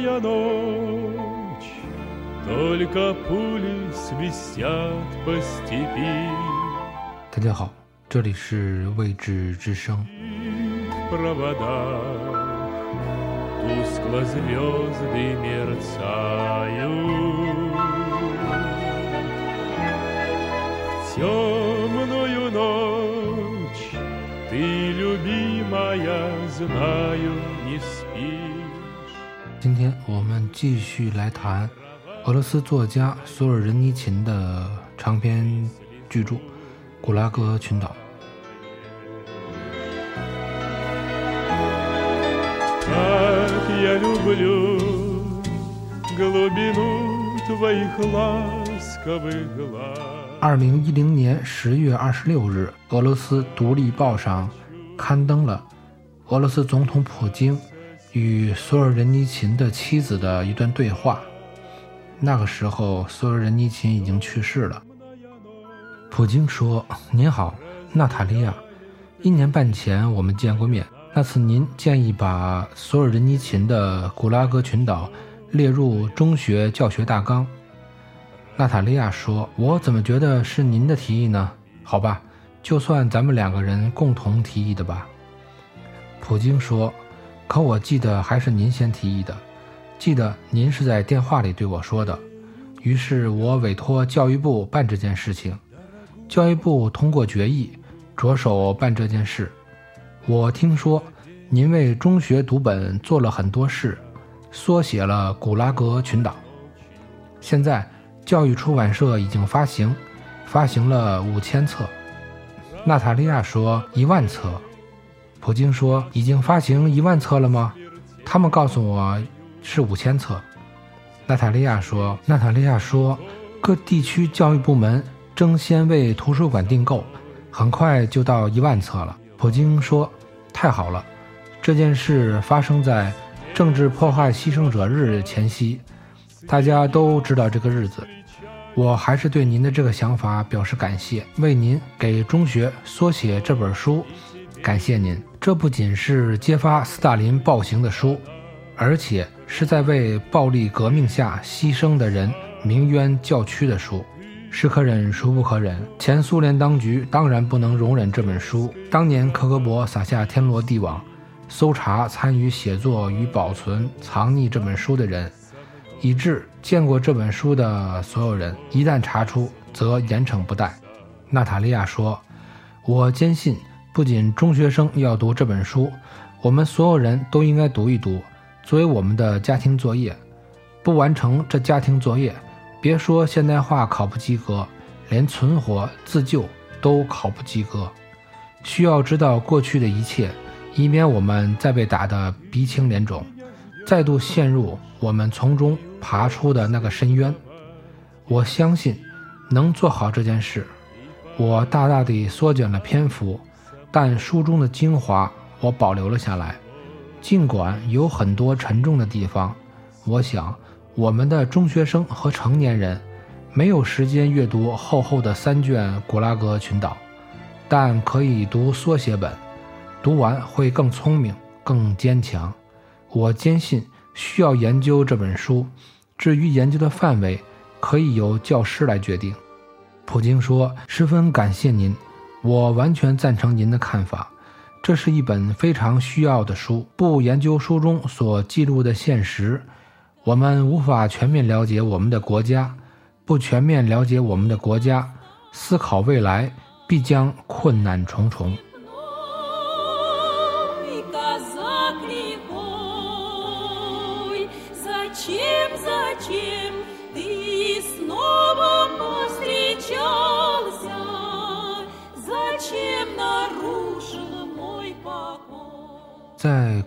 темная ночь, Только пули свистят по степи. 大家好，这里是未知之声。 В проводах Тускло звезды мерцают. В темную ночь Ты, любимая, знаю, не спишь. 今天我们继续来谈俄罗斯作家索尔仁尼琴的长篇巨著古拉格群岛。二零一零年十月二十六日俄罗斯独立报上刊登了俄罗斯总统普京与索尔仁尼琴的妻子的一段对话。那个时候，索尔仁尼琴已经去世了。普京说：“您好，娜塔莉亚，一年半前我们见过面，那次您建议把索尔仁尼琴的《古拉格群岛》列入中学教学大纲。”娜塔莉亚说：“我怎么觉得是您的提议呢？好吧，就算咱们两个人共同提议的吧。”普京说：“可我记得还是您先提议的，记得您是在电话里对我说的。于是我委托教育部办这件事情，教育部通过决议，着手办这件事。我听说您为中学读本做了很多事，缩写了古拉格群岛。现在。”教育出版社已经发行，发行了五千册。娜塔莉亚说一万册。普京说已经发行一万册了吗？他们告诉我是五千册。娜塔莉亚说，娜塔莉亚说各地区教育部门争先为图书馆订购，很快就到一万册了。普京说太好了，这件事发生在政治迫害牺牲者日前夕。大家都知道这个日子，我还是对您的这个想法表示感谢，为您给中学缩写这本书，感谢您。这不仅是揭发斯大林暴行的书，而且是在为暴力革命下牺牲的人鸣冤叫屈的书。是可忍，孰不可忍？前苏联当局当然不能容忍这本书。当年克格勃撒下天罗地网，搜查参与写作与保存、藏匿这本书的人。以致见过这本书的所有人，一旦查出，则严惩不贷。娜塔莉亚说：“我坚信，不仅中学生要读这本书，我们所有人都应该读一读，作为我们的家庭作业。不完成这家庭作业，别说现代化考不及格，连存活自救都考不及格。需要知道过去的一切，以免我们再被打得鼻青脸肿，再度陷入我们从中。”爬出的那个深渊，我相信能做好这件事。我大大地缩减了篇幅，但书中的精华我保留了下来。尽管有很多沉重的地方，我想我们的中学生和成年人没有时间阅读厚厚的三卷《古拉格群岛》，但可以读缩写本，读完会更聪明、更坚强。我坚信。需要研究这本书，至于研究的范围，可以由教师来决定。普京说：“十分感谢您，我完全赞成您的看法。这是一本非常需要的书。不研究书中所记录的现实，我们无法全面了解我们的国家。不全面了解我们的国家，思考未来必将困难重重。”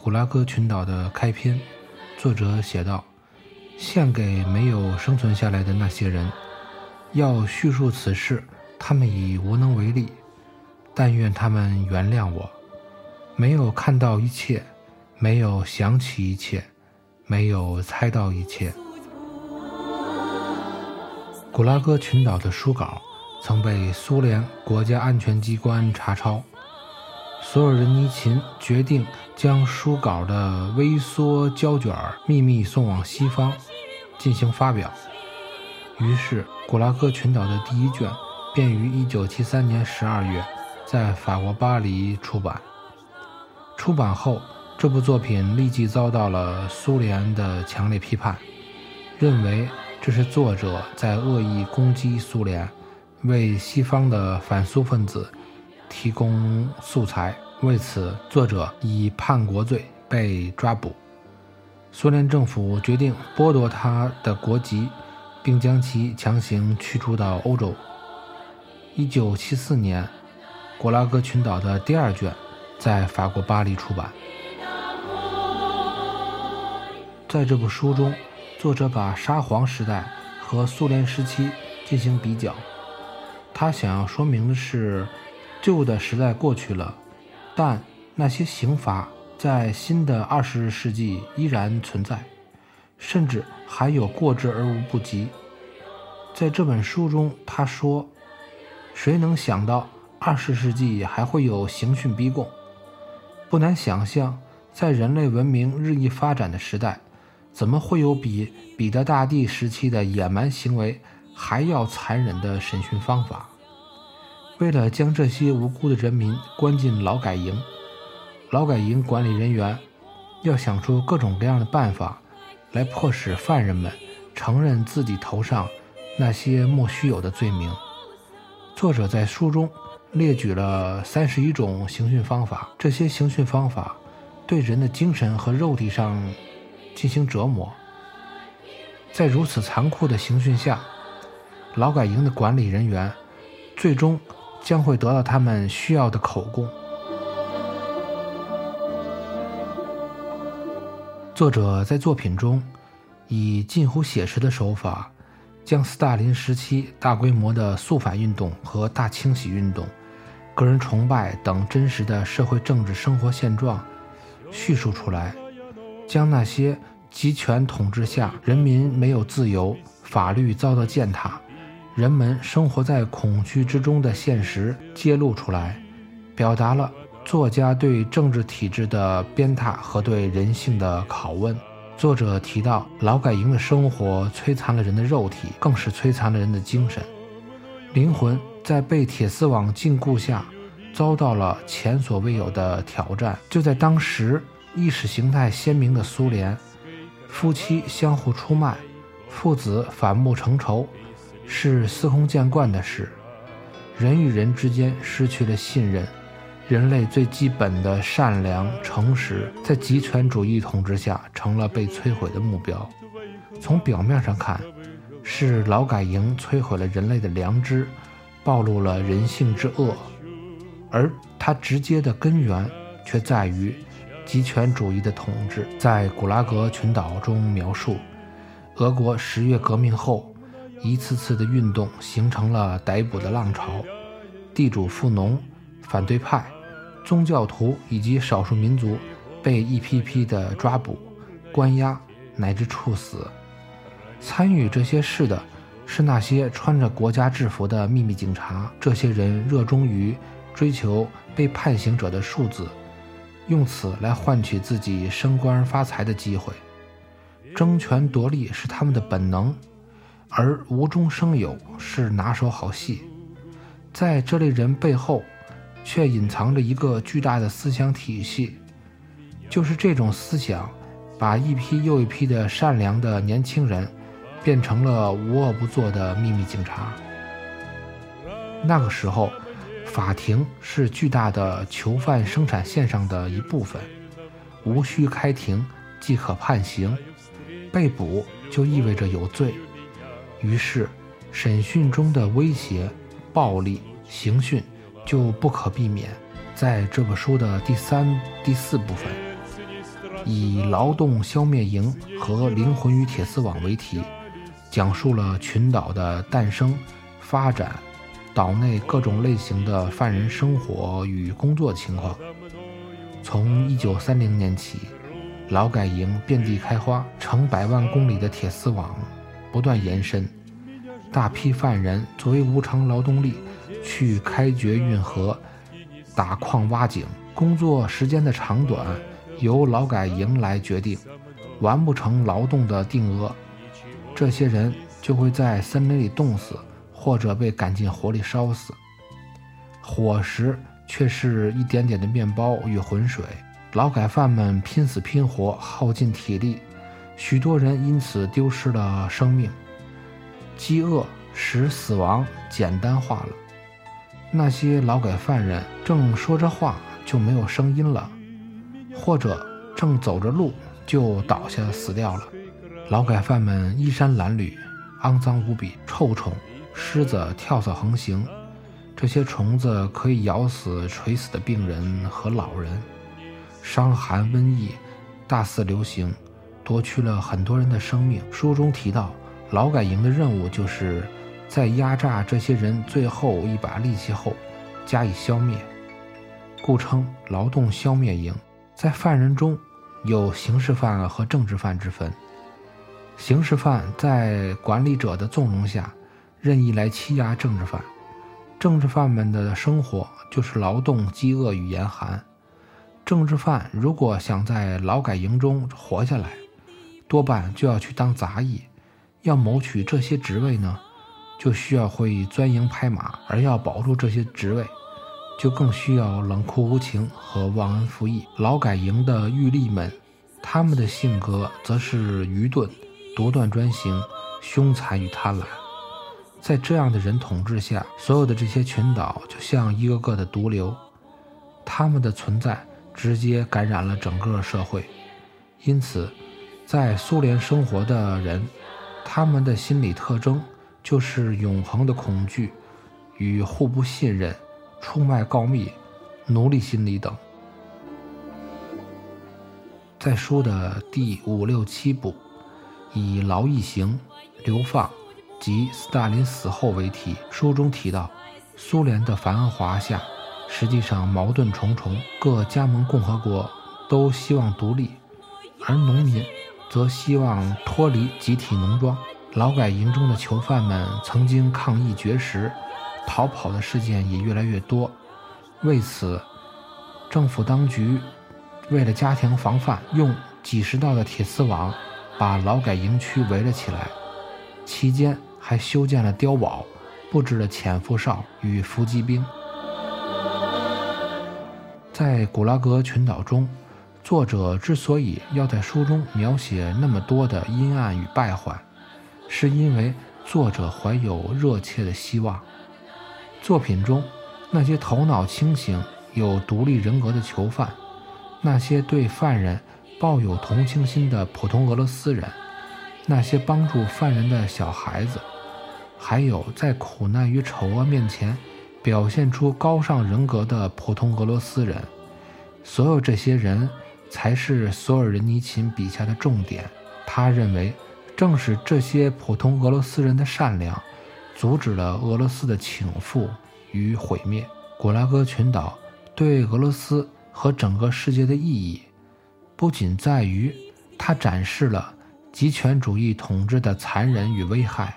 古拉格群岛的开篇，作者写道：“献给没有生存下来的那些人，要叙述此事，他们已无能为力。但愿他们原谅我，没有看到一切，没有想起一切。”没有猜到一切。古拉格群岛的书稿曾被苏联国家安全机关查抄。索尔仁尼琴决定将书稿的微缩胶卷秘密送往西方进行发表。于是，古拉格群岛的第一卷便于1973年12月在法国巴黎出版。出版后，这部作品立即遭到了苏联的强烈批判，认为这是作者在恶意攻击苏联，为西方的反苏分子提供素材。为此，作者以叛国罪被抓捕。苏联政府决定剥夺他的国籍。并将其强行驱逐到欧洲。一九七四年，《古拉格群岛》的第二卷在法国巴黎出版。在这部书中，作者把沙皇时代和苏联时期进行比较。他想要说明的是，旧的时代过去了，但那些刑罚在新的二十世纪依然存在。甚至还有过之而无不及。在这本书中，他说：“谁能想到二十世纪还会有刑讯逼供？不难想象，在人类文明日益发展的时代，怎么会有比彼得大帝时期的野蛮行为还要残忍的审讯方法？为了将这些无辜的人民关进劳改营，劳改营管理人员要想出各种各样的办法。”来迫使犯人们承认自己头上那些莫须有的罪名。作者在书中列举了三十一种刑讯方法，这些刑讯方法对人的精神和肉体上进行折磨。在如此残酷的刑讯下，劳改营的管理人员最终将会得到他们需要的口供。作者在作品中以近乎写实的手法，将斯大林时期大规模的肃反运动和大清洗运动、个人崇拜等真实的社会政治生活现状叙述出来，将那些集权统治下人民没有自由、法律遭到践踏、人们生活在恐惧之中的现实揭露出来，表达了。作家对政治体制的鞭挞和对人性的拷问。作者提到，劳改营的生活摧残了人的肉体，更是摧残了人的精神。灵魂在被铁丝网禁锢下，遭到了前所未有的挑战。就在当时，意识形态鲜明的苏联，夫妻相互出卖，父子反目成仇，是司空见惯的事。人与人之间失去了信任。人类最基本的善良、诚实，在极权主义统治下成了被摧毁的目标。从表面上看，是劳改营摧毁了人类的良知，暴露了人性之恶；而它直接的根源却在于极权主义的统治。在古拉格群岛中描述，俄国十月革命后，一次次的运动形成了逮捕的浪潮，地主富农、反对派。宗教徒以及少数民族被一批批的抓捕、关押乃至处死。参与这些事的是那些穿着国家制服的秘密警察。这些人热衷于追求被判刑者的数字，用此来换取自己升官发财的机会。争权夺利是他们的本能，而无中生有是拿手好戏。在这类人背后。却隐藏着一个巨大的思想体系，就是这种思想，把一批又一批的善良的年轻人，变成了无恶不作的秘密警察。那个时候，法庭是巨大的囚犯生产线上的一部分，无需开庭即可判刑，被捕就意味着有罪，于是审讯中的威胁、暴力、刑讯。就不可避免，在这本书的第三、第四部分，以“劳动消灭营”和“灵魂与铁丝网”为题，讲述了群岛的诞生、发展，岛内各种类型的犯人生活与工作情况。从1930年起，劳改营遍地开花，成百万公里的铁丝网不断延伸，大批犯人作为无偿劳动力。去开掘运河、打矿挖井，工作时间的长短由劳改营来决定。完不成劳动的定额，这些人就会在森林里冻死，或者被赶进火里烧死。伙食却是一点点的面包与浑水。劳改犯们拼死拼活，耗尽体力，许多人因此丢失了生命。饥饿使死亡简单化了。那些劳改犯人正说着话就没有声音了，或者正走着路就倒下死掉了。劳改犯们衣衫褴褛，肮脏无比，臭虫、虱子跳蚤横行，这些虫子可以咬死垂死的病人和老人。伤寒瘟疫大肆流行，夺去了很多人的生命。书中提到，劳改营的任务就是在压榨这些人最后一把力气后加以消灭，故称劳动消灭营。在犯人中有刑事犯和政治犯之分。刑事犯在管理者的纵容下任意来欺压政治犯，政治犯们的生活就是劳动、饥饿与严寒。政治犯如果想在劳改营中活下来，多半就要去当杂役。要谋取这些职位呢，就需要会钻营拍马；而要保住这些职位，就更需要冷酷无情和忘恩负义。劳改营的狱吏们，他们的性格则是愚钝、独断专行、凶残与贪婪。在这样的人统治下，所有的这些群岛就像一个个的毒瘤，他们的存在。直接感染了整个社会，因此，在苏联生活的人，他们的心理特征就是永恒的恐惧与互不信任、出卖告密、奴隶心理等。在书的第五六七部，以劳役刑、流放及斯大林死后为题，书中提到，苏联的繁华下。实际上矛盾重重，各加盟共和国都希望独立，而农民则希望脱离集体农庄。劳改营中的囚犯们曾经抗议绝食、逃跑的事件也越来越多。为此，政府当局为了加强防范，用几十道的铁丝网把劳改营区围了起来，期间还修建了碉堡，布置了潜伏哨与伏击兵。在古拉格群岛中，作者之所以要在书中描写那么多的阴暗与败坏，是因为作者怀有热切的希望。作品中那些头脑清醒、有独立人格的囚犯，那些对犯人抱有同情心的普通俄罗斯人，那些帮助犯人的小孩子，还有在苦难与丑恶面前。表现出高尚人格的普通俄罗斯人，所有这些人才是索尔仁尼琴笔下的重点。他认为，正是这些普通俄罗斯人的善良，阻止了俄罗斯的倾覆与毁灭。古拉格群岛对俄罗斯和整个世界的意义，不仅在于它展示了极权主义统治的残忍与危害。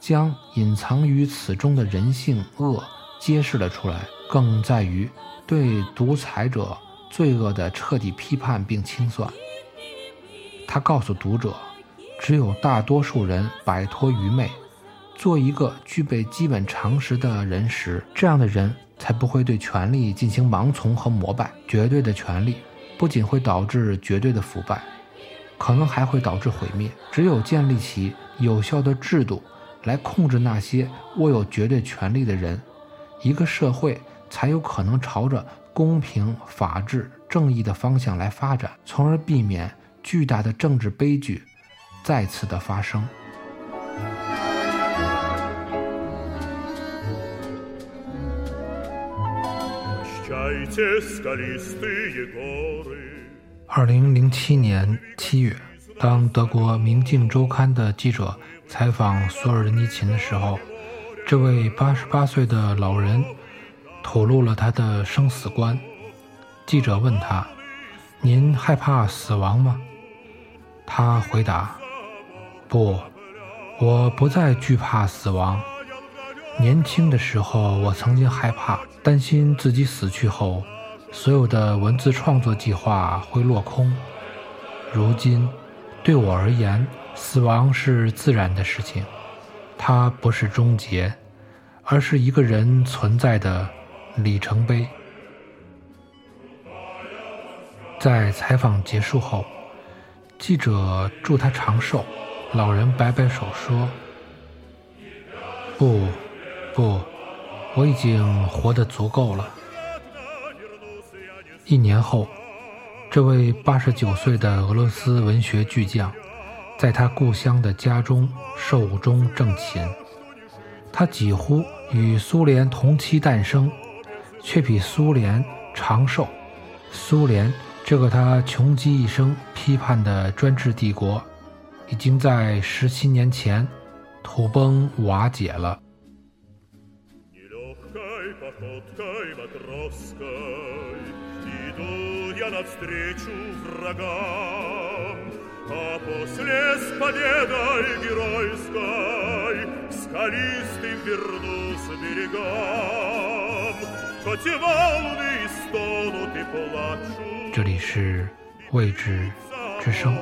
将隐藏于此中的人性恶揭示了出来，更在于对独裁者罪恶的彻底批判并清算。他告诉读者，只有大多数人摆脱愚昧，做一个具备基本常识的人时，这样的人才不会对权力进行盲从和膜拜。绝对的权力不仅会导致绝对的腐败，可能还会导致毁灭。只有建立起有效的制度。来控制那些握有绝对权力的人，一个社会才有可能朝着公平、法治、正义的方向来发展，从而避免巨大的政治悲剧再次的发生。二零零七年七月，当德国《明镜周刊》的记者。采访索尔仁尼琴的时候，这位八十八岁的老人吐露了他的生死观。记者问他：“您害怕死亡吗？”他回答：“不，我不再惧怕死亡。年轻的时候，我曾经害怕，担心自己死去后，所有的文字创作计划会落空。如今，对我而言，死亡是自然的事情，它不是终结，而是一个人存在的里程碑。在采访结束后，记者祝他长寿，老人摆摆手说：“不，不，我已经活得足够了。”一年后，这位八十九岁的俄罗斯文学巨匠，在他故乡的家中寿终正寝。他几乎与苏联同期诞生，却比苏联长寿。苏联这个他穷极一生批判的专制帝国，已经在十七年前土崩瓦解了。я навстречу врагам, А после с победой геройской К скалистым вернусь берегам. 这里是未知之声。